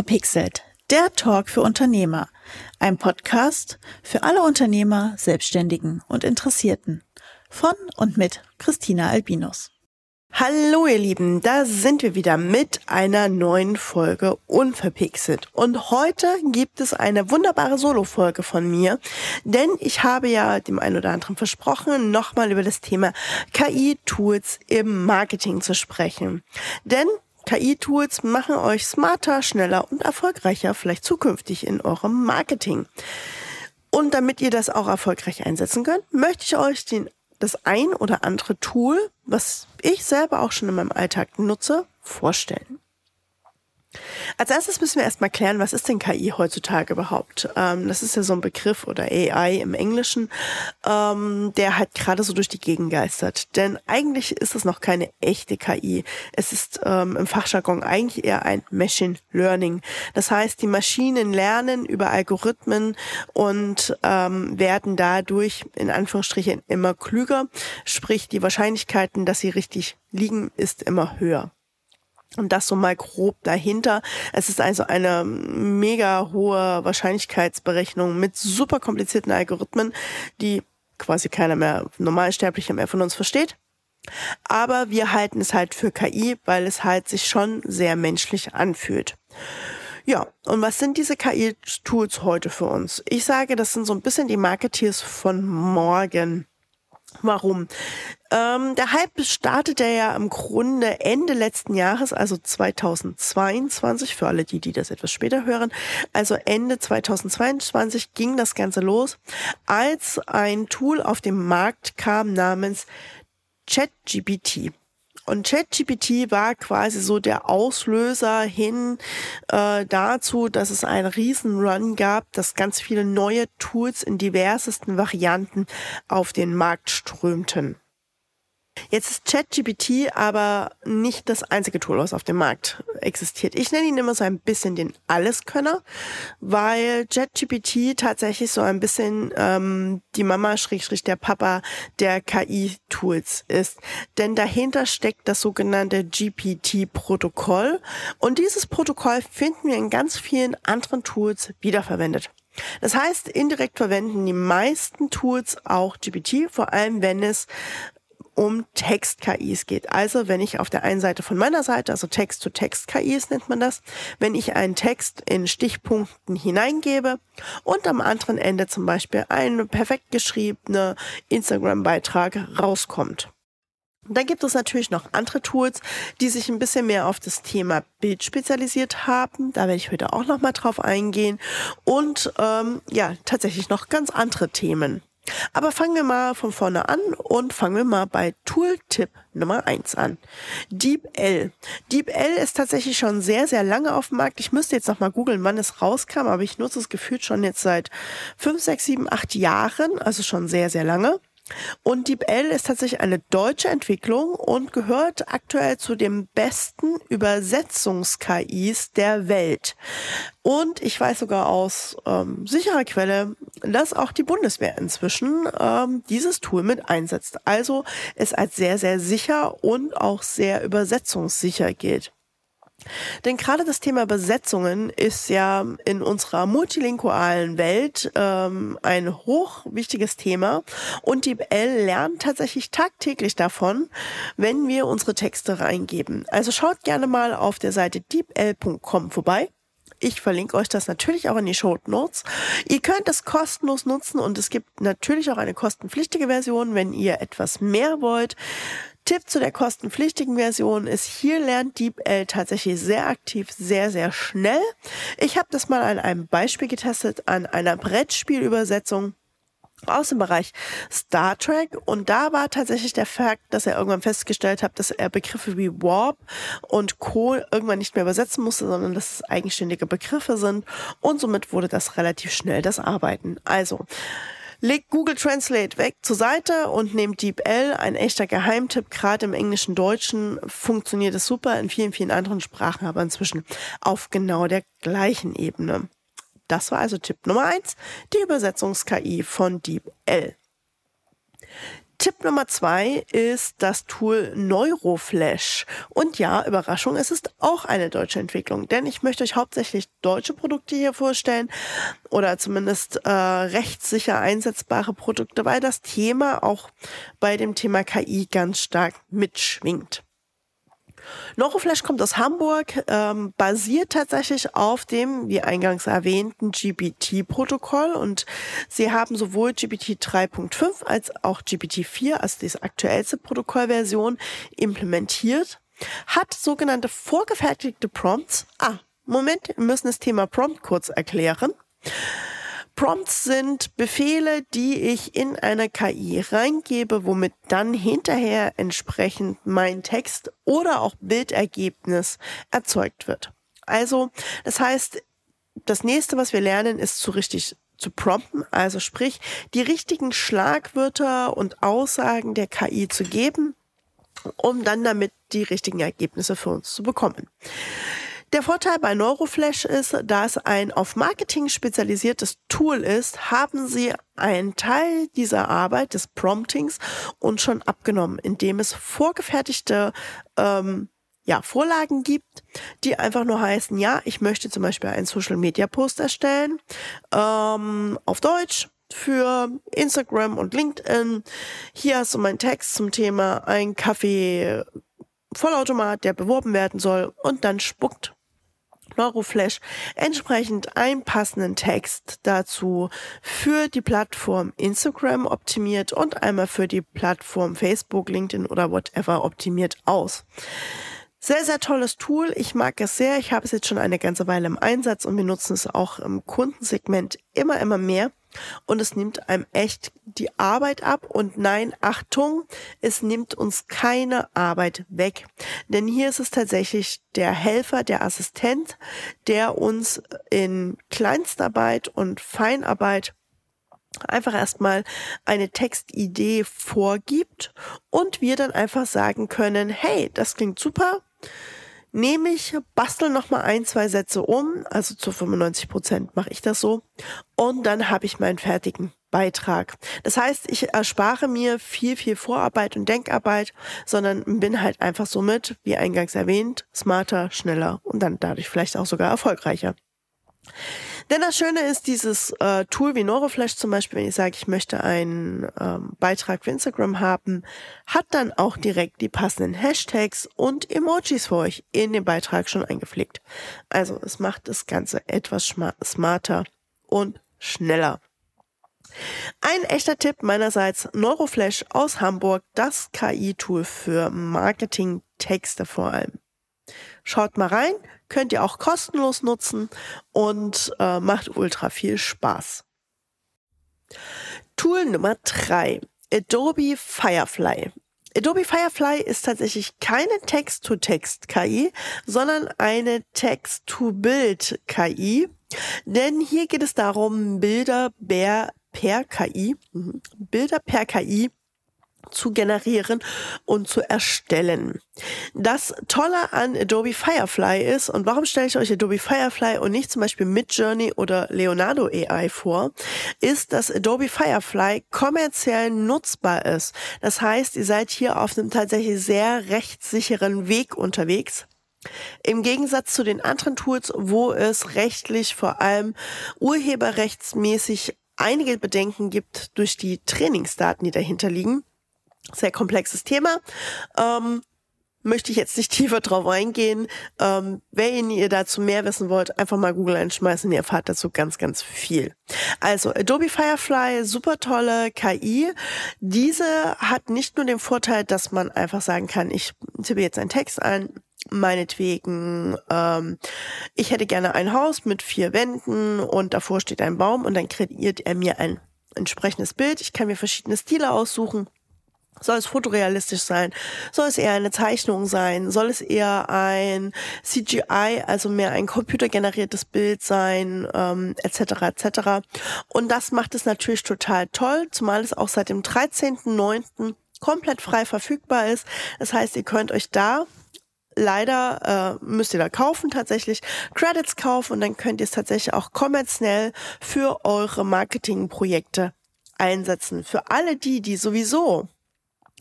Unverpixelt, der Talk für Unternehmer. Ein Podcast für alle Unternehmer, Selbstständigen und Interessierten. Von und mit Christina Albinus. Hallo ihr Lieben, da sind wir wieder mit einer neuen Folge Unverpixelt. Und heute gibt es eine wunderbare Solo-Folge von mir, denn ich habe ja dem einen oder anderen versprochen, nochmal über das Thema KI-Tools im Marketing zu sprechen. Denn KI-Tools machen euch smarter, schneller und erfolgreicher, vielleicht zukünftig in eurem Marketing. Und damit ihr das auch erfolgreich einsetzen könnt, möchte ich euch den, das ein oder andere Tool, was ich selber auch schon in meinem Alltag nutze, vorstellen. Als erstes müssen wir erstmal klären, was ist denn KI heutzutage überhaupt? Ähm, das ist ja so ein Begriff oder AI im Englischen, ähm, der halt gerade so durch die Gegend geistert. Denn eigentlich ist es noch keine echte KI. Es ist ähm, im Fachjargon eigentlich eher ein Machine Learning. Das heißt, die Maschinen lernen über Algorithmen und ähm, werden dadurch in Anführungsstrichen immer klüger. Sprich, die Wahrscheinlichkeiten, dass sie richtig liegen, ist immer höher. Und das so mal grob dahinter. Es ist also eine mega hohe Wahrscheinlichkeitsberechnung mit super komplizierten Algorithmen, die quasi keiner mehr, Normalsterblicher mehr von uns versteht. Aber wir halten es halt für KI, weil es halt sich schon sehr menschlich anfühlt. Ja, und was sind diese KI-Tools heute für uns? Ich sage, das sind so ein bisschen die Marketeers von morgen. Warum? Ähm, der Hype startete ja im Grunde Ende letzten Jahres, also 2022, für alle die, die das etwas später hören. Also Ende 2022 ging das Ganze los, als ein Tool auf den Markt kam namens ChatGPT. Und ChatGPT war quasi so der Auslöser hin äh, dazu, dass es einen riesen Run gab, dass ganz viele neue Tools in diversesten Varianten auf den Markt strömten. Jetzt ist ChatGPT aber nicht das einzige Tool, was auf dem Markt existiert. Ich nenne ihn immer so ein bisschen den Alleskönner, weil ChatGPT tatsächlich so ein bisschen ähm, die Mama schrägstrich der Papa der KI-Tools ist. Denn dahinter steckt das sogenannte GPT-Protokoll und dieses Protokoll finden wir in ganz vielen anderen Tools wiederverwendet. Das heißt, indirekt verwenden die meisten Tools auch GPT, vor allem wenn es um Text-KIs geht. Also wenn ich auf der einen Seite von meiner Seite, also Text-to-Text-KIs nennt man das, wenn ich einen Text in Stichpunkten hineingebe und am anderen Ende zum Beispiel ein perfekt geschriebener Instagram-Beitrag rauskommt. Dann gibt es natürlich noch andere Tools, die sich ein bisschen mehr auf das Thema Bild spezialisiert haben. Da werde ich heute auch noch mal drauf eingehen. Und ähm, ja, tatsächlich noch ganz andere Themen. Aber fangen wir mal von vorne an und fangen wir mal bei Tooltip Nummer eins an. DeepL. DeepL ist tatsächlich schon sehr, sehr lange auf dem Markt. Ich müsste jetzt noch mal googeln, wann es rauskam, aber ich nutze es gefühlt schon jetzt seit fünf, sechs, sieben, acht Jahren, also schon sehr, sehr lange. Und DeepL ist tatsächlich eine deutsche Entwicklung und gehört aktuell zu den besten Übersetzungs-KIs der Welt. Und ich weiß sogar aus ähm, sicherer Quelle, dass auch die Bundeswehr inzwischen ähm, dieses Tool mit einsetzt. Also es als sehr, sehr sicher und auch sehr übersetzungssicher gilt. Denn gerade das Thema Besetzungen ist ja in unserer multilingualen Welt ähm, ein hochwichtiges Thema und die BL lernt tatsächlich tagtäglich davon, wenn wir unsere Texte reingeben. Also schaut gerne mal auf der Seite deepl.com vorbei. Ich verlinke euch das natürlich auch in die Show Notes. Ihr könnt es kostenlos nutzen und es gibt natürlich auch eine kostenpflichtige Version, wenn ihr etwas mehr wollt. Tipp zu der kostenpflichtigen Version ist, hier lernt DeepL tatsächlich sehr aktiv, sehr, sehr schnell. Ich habe das mal an einem Beispiel getestet, an einer Brettspielübersetzung aus dem Bereich Star Trek und da war tatsächlich der Fakt, dass er irgendwann festgestellt hat, dass er Begriffe wie Warp und Co. irgendwann nicht mehr übersetzen musste, sondern dass es eigenständige Begriffe sind und somit wurde das relativ schnell das Arbeiten. Also Legt Google Translate weg zur Seite und nehmt DeepL, ein echter Geheimtipp. Gerade im Englischen, Deutschen funktioniert es super, in vielen, vielen anderen Sprachen aber inzwischen auf genau der gleichen Ebene. Das war also Tipp Nummer eins, die Übersetzungs-KI von DeepL. Tipp Nummer zwei ist das Tool Neuroflash. Und ja, Überraschung, es ist auch eine deutsche Entwicklung, denn ich möchte euch hauptsächlich deutsche Produkte hier vorstellen oder zumindest äh, rechtssicher einsetzbare Produkte, weil das Thema auch bei dem Thema KI ganz stark mitschwingt. Neuroflash kommt aus Hamburg, ähm, basiert tatsächlich auf dem, wie eingangs erwähnten, GPT-Protokoll und sie haben sowohl GPT 3.5 als auch GPT 4, also die aktuellste Protokollversion, implementiert, hat sogenannte vorgefertigte Prompts. Ah, Moment, wir müssen das Thema Prompt kurz erklären. Prompts sind Befehle, die ich in eine KI reingebe, womit dann hinterher entsprechend mein Text oder auch Bildergebnis erzeugt wird. Also, das heißt, das nächste, was wir lernen, ist zu richtig zu prompten, also sprich, die richtigen Schlagwörter und Aussagen der KI zu geben, um dann damit die richtigen Ergebnisse für uns zu bekommen. Der Vorteil bei Neuroflash ist, da es ein auf Marketing spezialisiertes Tool ist, haben sie einen Teil dieser Arbeit des Promptings uns schon abgenommen, indem es vorgefertigte ähm, ja, Vorlagen gibt, die einfach nur heißen, ja, ich möchte zum Beispiel einen Social Media Post erstellen ähm, auf Deutsch für Instagram und LinkedIn. Hier hast du meinen Text zum Thema ein Kaffee Vollautomat, der beworben werden soll und dann spuckt Neuroflash entsprechend einen passenden Text dazu für die Plattform Instagram optimiert und einmal für die Plattform Facebook, LinkedIn oder whatever optimiert aus. Sehr, sehr tolles Tool. Ich mag es sehr. Ich habe es jetzt schon eine ganze Weile im Einsatz und wir nutzen es auch im Kundensegment immer, immer mehr und es nimmt einem echt die Arbeit ab. Und nein, Achtung, es nimmt uns keine Arbeit weg. Denn hier ist es tatsächlich der Helfer, der Assistent, der uns in Kleinstarbeit und Feinarbeit einfach erstmal eine Textidee vorgibt und wir dann einfach sagen können, hey, das klingt super nehme ich, bastel noch mal ein, zwei Sätze um, also zu 95 Prozent mache ich das so, und dann habe ich meinen fertigen Beitrag. Das heißt, ich erspare mir viel, viel Vorarbeit und Denkarbeit, sondern bin halt einfach somit, wie eingangs erwähnt, smarter, schneller und dann dadurch vielleicht auch sogar erfolgreicher. Denn das Schöne ist, dieses äh, Tool wie Neuroflash zum Beispiel, wenn ich sage, ich möchte einen ähm, Beitrag für Instagram haben, hat dann auch direkt die passenden Hashtags und Emojis für euch in den Beitrag schon eingepflegt. Also es macht das Ganze etwas smarter und schneller. Ein echter Tipp meinerseits, Neuroflash aus Hamburg, das KI-Tool für Marketing-Texte vor allem. Schaut mal rein, könnt ihr auch kostenlos nutzen und äh, macht ultra viel Spaß. Tool Nummer drei: Adobe Firefly. Adobe Firefly ist tatsächlich keine Text-to-Text-KI, sondern eine Text-to-Bild-KI. Denn hier geht es darum, Bilder per KI, mhm, Bilder per KI zu generieren und zu erstellen. Das Tolle an Adobe Firefly ist, und warum stelle ich euch Adobe Firefly und nicht zum Beispiel Midjourney oder Leonardo AI vor, ist, dass Adobe Firefly kommerziell nutzbar ist. Das heißt, ihr seid hier auf einem tatsächlich sehr rechtssicheren Weg unterwegs. Im Gegensatz zu den anderen Tools, wo es rechtlich vor allem urheberrechtsmäßig einige Bedenken gibt durch die Trainingsdaten, die dahinter liegen, sehr komplexes Thema. Ähm, möchte ich jetzt nicht tiefer drauf eingehen. Ähm, wenn ihr dazu mehr wissen wollt, einfach mal Google einschmeißen. Ihr erfahrt dazu ganz, ganz viel. Also Adobe Firefly, super tolle KI. Diese hat nicht nur den Vorteil, dass man einfach sagen kann, ich tippe jetzt einen Text ein, meinetwegen, ähm, ich hätte gerne ein Haus mit vier Wänden und davor steht ein Baum und dann kreiert er mir ein entsprechendes Bild. Ich kann mir verschiedene Stile aussuchen soll es fotorealistisch sein? Soll es eher eine Zeichnung sein? Soll es eher ein CGI, also mehr ein computergeneriertes Bild sein, ähm, etc. etc. Und das macht es natürlich total toll, zumal es auch seit dem 13.09. komplett frei verfügbar ist. Das heißt, ihr könnt euch da leider äh, müsst ihr da kaufen tatsächlich Credits kaufen und dann könnt ihr es tatsächlich auch kommerziell für eure Marketingprojekte einsetzen. Für alle die, die sowieso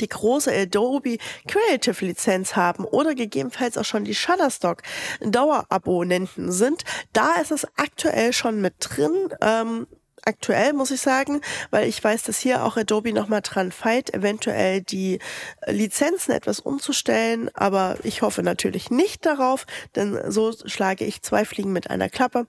die große Adobe Creative Lizenz haben oder gegebenenfalls auch schon die Shutterstock Dauerabonnenten sind, da ist es aktuell schon mit drin. Ähm, aktuell, muss ich sagen, weil ich weiß, dass hier auch Adobe nochmal dran feilt, eventuell die Lizenzen etwas umzustellen, aber ich hoffe natürlich nicht darauf, denn so schlage ich zwei Fliegen mit einer Klappe.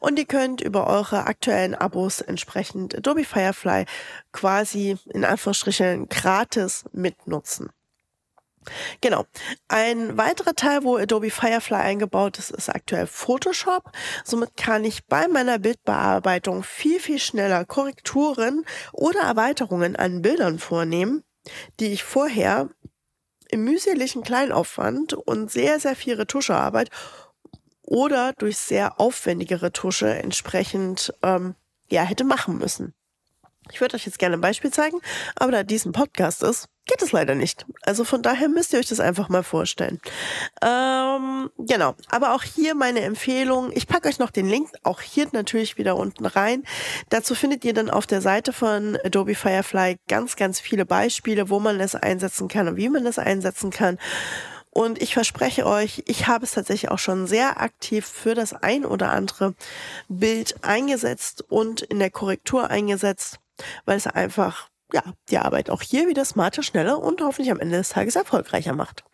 Und ihr könnt über eure aktuellen Abos entsprechend Adobe Firefly quasi in Anführungsstrichen gratis mitnutzen. Genau. Ein weiterer Teil, wo Adobe Firefly eingebaut ist, ist aktuell Photoshop. Somit kann ich bei meiner Bildbearbeitung viel, viel schneller Korrekturen oder Erweiterungen an Bildern vornehmen, die ich vorher im mühseligen Kleinaufwand und sehr, sehr viel Retuschearbeit oder durch sehr aufwendige Retusche entsprechend ähm, ja hätte machen müssen. Ich würde euch jetzt gerne ein Beispiel zeigen, aber da dies ein Podcast ist, geht es leider nicht. Also von daher müsst ihr euch das einfach mal vorstellen. Ähm, genau, aber auch hier meine Empfehlung. Ich packe euch noch den Link, auch hier natürlich wieder unten rein. Dazu findet ihr dann auf der Seite von Adobe Firefly ganz, ganz viele Beispiele, wo man es einsetzen kann und wie man es einsetzen kann. Und ich verspreche euch, ich habe es tatsächlich auch schon sehr aktiv für das ein oder andere Bild eingesetzt und in der Korrektur eingesetzt, weil es einfach, ja, die Arbeit auch hier wieder smarter, schneller und hoffentlich am Ende des Tages erfolgreicher macht.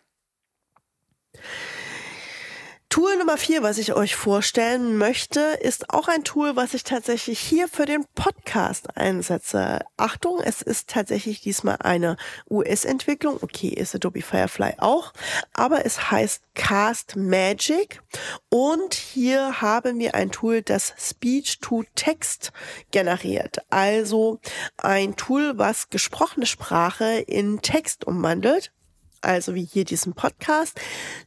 Tool Nummer vier, was ich euch vorstellen möchte, ist auch ein Tool, was ich tatsächlich hier für den Podcast einsetze. Achtung, es ist tatsächlich diesmal eine US-Entwicklung. Okay, ist Adobe Firefly auch, aber es heißt Cast Magic und hier haben wir ein Tool, das Speech to Text generiert. Also ein Tool, was gesprochene Sprache in Text umwandelt also wie hier diesen Podcast.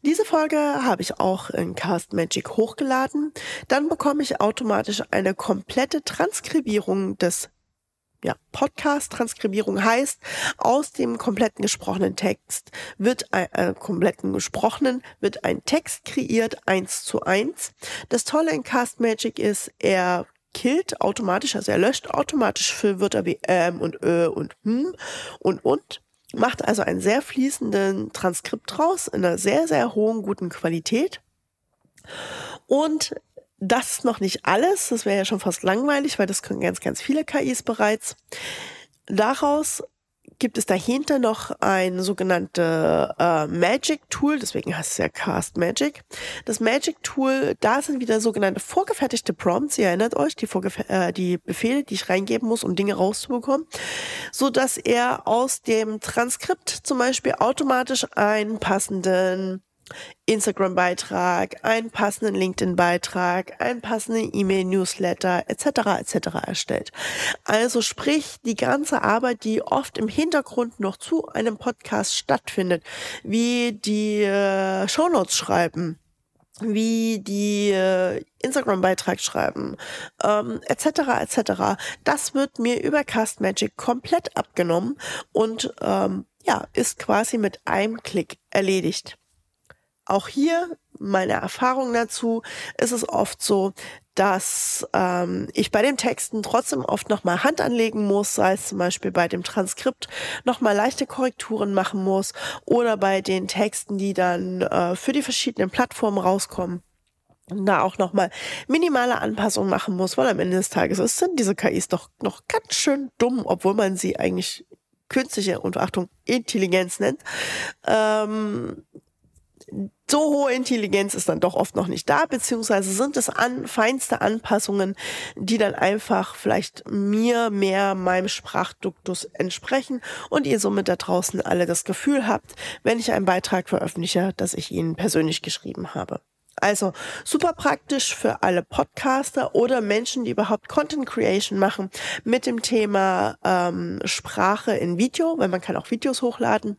Diese Folge habe ich auch in Cast Magic hochgeladen. Dann bekomme ich automatisch eine komplette Transkribierung des ja, Podcast-Transkribierung heißt, aus dem kompletten gesprochenen Text wird ein, äh, kompletten gesprochenen wird ein Text kreiert, eins zu eins. Das Tolle in Cast Magic ist, er killt automatisch, also er löscht automatisch für Wörter wie ähm und ö und hm und und macht also einen sehr fließenden Transkript draus in einer sehr, sehr hohen, guten Qualität. Und das ist noch nicht alles. Das wäre ja schon fast langweilig, weil das können ganz, ganz viele KIs bereits. Daraus gibt es dahinter noch ein sogenannte äh, Magic Tool, deswegen heißt es ja Cast Magic. Das Magic Tool, da sind wieder sogenannte vorgefertigte Prompts, ihr erinnert euch, die, äh, die Befehle, die ich reingeben muss, um Dinge rauszubekommen, so dass er aus dem Transkript zum Beispiel automatisch einen passenden Instagram-Beitrag, einen passenden LinkedIn-Beitrag, einen passenden E-Mail-Newsletter etc. etc. erstellt. Also sprich, die ganze Arbeit, die oft im Hintergrund noch zu einem Podcast stattfindet, wie die äh, Shownotes schreiben, wie die äh, Instagram-Beitrag schreiben, ähm, etc. etc. Das wird mir über Cast Magic komplett abgenommen und ähm, ja, ist quasi mit einem Klick erledigt. Auch hier meine Erfahrung dazu ist es oft so, dass ähm, ich bei den Texten trotzdem oft nochmal Hand anlegen muss, sei es zum Beispiel bei dem Transkript nochmal leichte Korrekturen machen muss oder bei den Texten, die dann äh, für die verschiedenen Plattformen rauskommen da auch nochmal minimale Anpassungen machen muss, weil am Ende des Tages sind diese KIs doch noch ganz schön dumm, obwohl man sie eigentlich künstliche und Achtung Intelligenz nennt. Ähm, so hohe Intelligenz ist dann doch oft noch nicht da, beziehungsweise sind es an, feinste Anpassungen, die dann einfach vielleicht mir mehr meinem Sprachduktus entsprechen und ihr somit da draußen alle das Gefühl habt, wenn ich einen Beitrag veröffentliche, dass ich ihn persönlich geschrieben habe. Also super praktisch für alle Podcaster oder Menschen, die überhaupt Content Creation machen mit dem Thema ähm, Sprache in Video, weil man kann auch Videos hochladen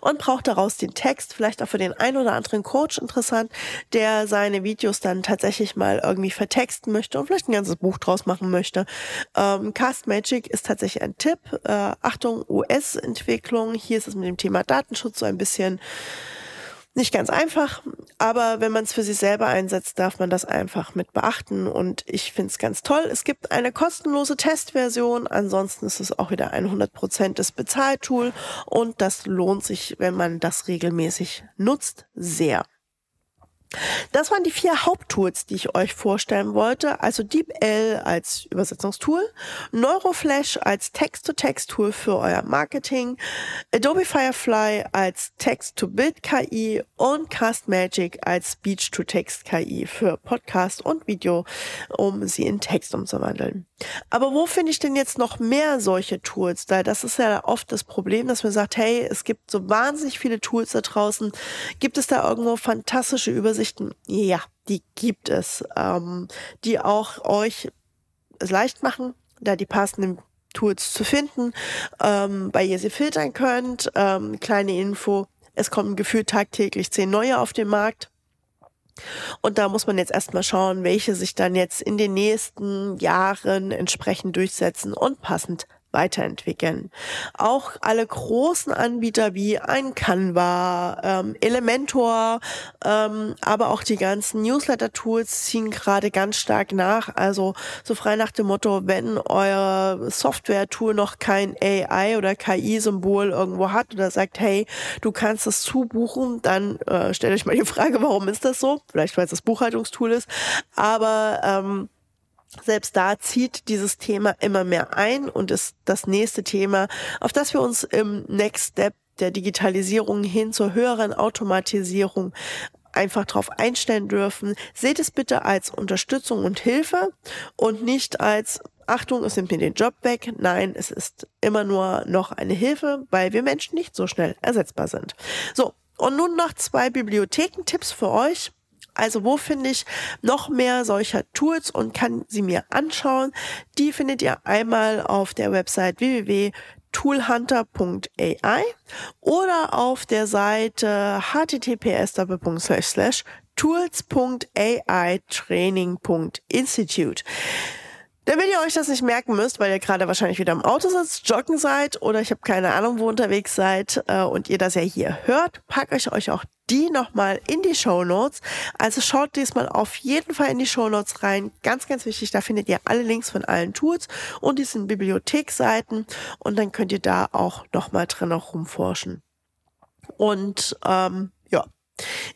und braucht daraus den Text, vielleicht auch für den ein oder anderen Coach interessant, der seine Videos dann tatsächlich mal irgendwie vertexten möchte und vielleicht ein ganzes Buch draus machen möchte. Ähm, Cast Magic ist tatsächlich ein Tipp. Äh, Achtung, US-Entwicklung. Hier ist es mit dem Thema Datenschutz so ein bisschen Nicht ganz einfach, aber wenn man es für sich selber einsetzt, darf man das einfach mit beachten und ich finde es ganz toll. Es gibt eine kostenlose Testversion, ansonsten ist es auch wieder ein 100% Bezahltool und das lohnt sich, wenn man das regelmäßig nutzt, sehr. Das waren die vier Haupttools, die ich euch vorstellen wollte. Also DeepL als Übersetzungstool, Neuroflash als Text-to-Text-Tool für euer Marketing, Adobe Firefly als Text-to-Bild-KI und CastMagic als Speech-to-Text-KI für Podcast und Video, um sie in Text umzuwandeln. Aber wo finde ich denn jetzt noch mehr solche Tools? Da das ist ja oft das Problem, dass man sagt, hey, es gibt so wahnsinnig viele Tools da draußen. Gibt es da irgendwo fantastische Übersichten? Ja, die gibt es, ähm, die auch euch es leicht machen, da die passenden Tools zu finden, ähm, bei ihr sie filtern könnt. Ähm, kleine Info, es kommen gefühlt tagtäglich zehn neue auf den Markt. Und da muss man jetzt erstmal schauen, welche sich dann jetzt in den nächsten Jahren entsprechend durchsetzen und passend weiterentwickeln. Auch alle großen Anbieter wie ein Canva, ähm, Elementor, ähm, aber auch die ganzen Newsletter-Tools ziehen gerade ganz stark nach. Also so frei nach dem Motto, wenn euer Software-Tool noch kein AI oder KI-Symbol irgendwo hat oder sagt, hey, du kannst es zubuchen, dann äh, stellt euch mal die Frage, warum ist das so? Vielleicht weil es das Buchhaltungstool ist, aber ähm, selbst da zieht dieses Thema immer mehr ein und ist das nächste Thema, auf das wir uns im Next Step der Digitalisierung hin zur höheren Automatisierung einfach darauf einstellen dürfen. Seht es bitte als Unterstützung und Hilfe und nicht als Achtung, es nimmt mir den Job weg. Nein, es ist immer nur noch eine Hilfe, weil wir Menschen nicht so schnell ersetzbar sind. So, und nun noch zwei Bibliothekentipps für euch. Also wo finde ich noch mehr solcher Tools und kann sie mir anschauen? Die findet ihr einmal auf der Website www.toolhunter.ai oder auf der Seite https tools.ai training.institute. Damit ihr euch das nicht merken müsst, weil ihr gerade wahrscheinlich wieder im Auto sitzt, joggen seid oder ich habe keine Ahnung, wo unterwegs seid äh, und ihr das ja hier hört, packe ich euch auch die nochmal in die Show Notes. Also schaut diesmal auf jeden Fall in die Show Notes rein. Ganz, ganz wichtig, da findet ihr alle Links von allen Tools und diesen Bibliotheksseiten und dann könnt ihr da auch nochmal drin auch rumforschen. Und ähm,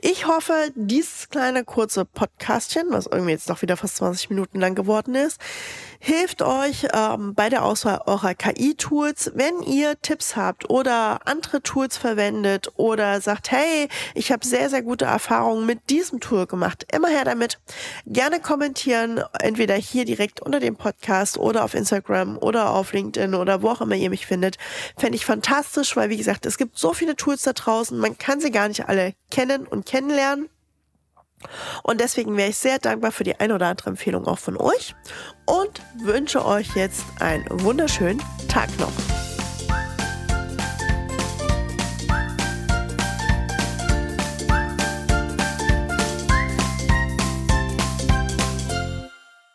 ich hoffe, dieses kleine kurze Podcastchen, was irgendwie jetzt doch wieder fast 20 Minuten lang geworden ist, hilft euch ähm, bei der Auswahl eurer KI-Tools. Wenn ihr Tipps habt oder andere Tools verwendet oder sagt, hey, ich habe sehr, sehr gute Erfahrungen mit diesem Tool gemacht, immer her damit. Gerne kommentieren, entweder hier direkt unter dem Podcast oder auf Instagram oder auf LinkedIn oder wo auch immer ihr mich findet. Fände ich fantastisch, weil wie gesagt, es gibt so viele Tools da draußen, man kann sie gar nicht alle kennen und kennenlernen. Und deswegen wäre ich sehr dankbar für die ein oder andere Empfehlung auch von euch und wünsche euch jetzt einen wunderschönen Tag noch.